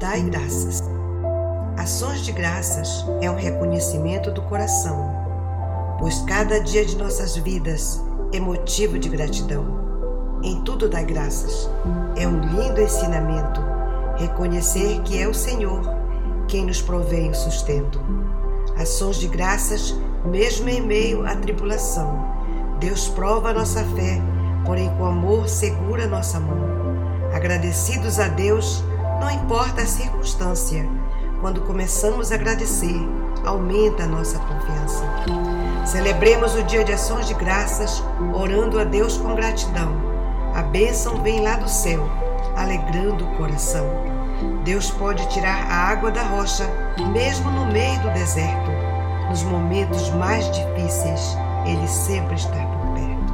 Dai graças. Ações de graças é um reconhecimento do coração, pois cada dia de nossas vidas é motivo de gratidão. Em tudo dai graças. É um lindo ensinamento reconhecer que é o Senhor quem nos provém o sustento. Ações de graças, mesmo em meio à tribulação. Deus prova nossa fé, porém com amor segura nossa mão. Agradecidos a Deus, não importa a circunstância, quando começamos a agradecer, aumenta a nossa confiança. Celebremos o dia de ações de graças, orando a Deus com gratidão. A bênção vem lá do céu, alegrando o coração. Deus pode tirar a água da rocha, mesmo no meio do deserto. Nos momentos mais difíceis, Ele sempre está por perto.